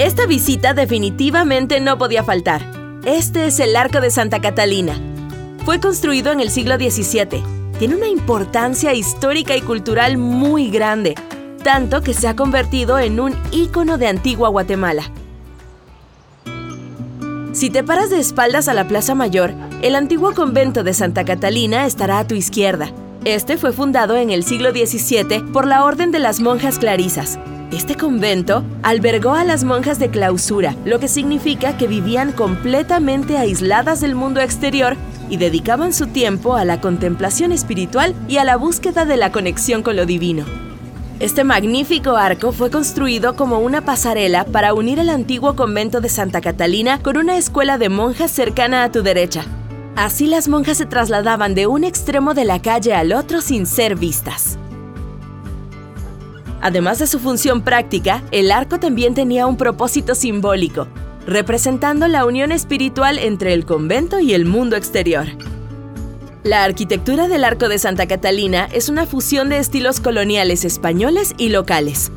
Esta visita definitivamente no podía faltar. Este es el Arco de Santa Catalina. Fue construido en el siglo XVII. Tiene una importancia histórica y cultural muy grande, tanto que se ha convertido en un ícono de antigua Guatemala. Si te paras de espaldas a la Plaza Mayor, el antiguo convento de Santa Catalina estará a tu izquierda. Este fue fundado en el siglo XVII por la Orden de las Monjas Clarisas. Este convento albergó a las monjas de clausura, lo que significa que vivían completamente aisladas del mundo exterior y dedicaban su tiempo a la contemplación espiritual y a la búsqueda de la conexión con lo divino. Este magnífico arco fue construido como una pasarela para unir el antiguo convento de Santa Catalina con una escuela de monjas cercana a tu derecha. Así las monjas se trasladaban de un extremo de la calle al otro sin ser vistas. Además de su función práctica, el arco también tenía un propósito simbólico, representando la unión espiritual entre el convento y el mundo exterior. La arquitectura del Arco de Santa Catalina es una fusión de estilos coloniales españoles y locales.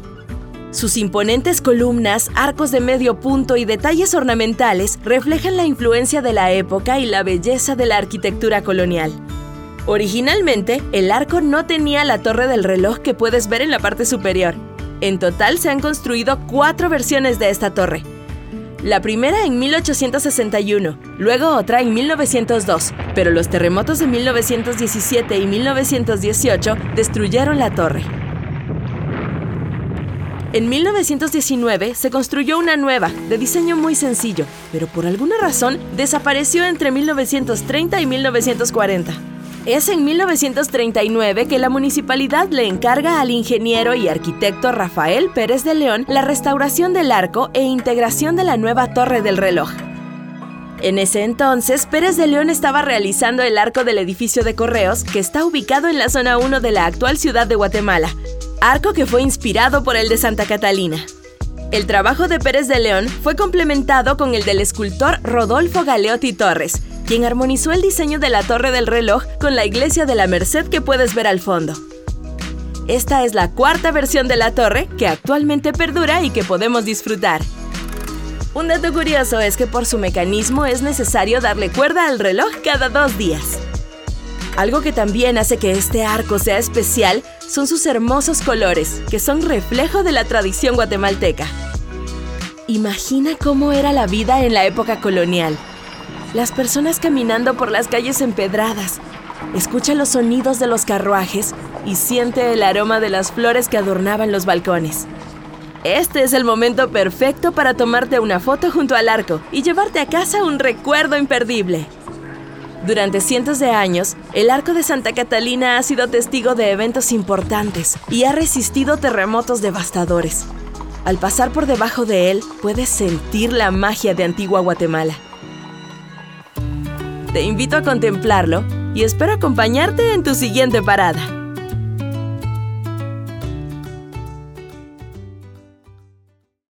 Sus imponentes columnas, arcos de medio punto y detalles ornamentales reflejan la influencia de la época y la belleza de la arquitectura colonial. Originalmente, el arco no tenía la torre del reloj que puedes ver en la parte superior. En total se han construido cuatro versiones de esta torre, la primera en 1861, luego otra en 1902, pero los terremotos de 1917 y 1918 destruyeron la torre. En 1919 se construyó una nueva, de diseño muy sencillo, pero por alguna razón desapareció entre 1930 y 1940. Es en 1939 que la municipalidad le encarga al ingeniero y arquitecto Rafael Pérez de León la restauración del arco e integración de la nueva torre del reloj. En ese entonces, Pérez de León estaba realizando el arco del edificio de correos que está ubicado en la zona 1 de la actual ciudad de Guatemala, arco que fue inspirado por el de Santa Catalina. El trabajo de Pérez de León fue complementado con el del escultor Rodolfo Galeotti Torres, quien armonizó el diseño de la torre del reloj con la iglesia de la Merced que puedes ver al fondo. Esta es la cuarta versión de la torre que actualmente perdura y que podemos disfrutar. Un dato curioso es que por su mecanismo es necesario darle cuerda al reloj cada dos días. Algo que también hace que este arco sea especial son sus hermosos colores, que son reflejo de la tradición guatemalteca. Imagina cómo era la vida en la época colonial, las personas caminando por las calles empedradas. Escucha los sonidos de los carruajes y siente el aroma de las flores que adornaban los balcones. Este es el momento perfecto para tomarte una foto junto al arco y llevarte a casa un recuerdo imperdible. Durante cientos de años, el arco de Santa Catalina ha sido testigo de eventos importantes y ha resistido terremotos devastadores. Al pasar por debajo de él, puedes sentir la magia de antigua Guatemala. Te invito a contemplarlo y espero acompañarte en tu siguiente parada.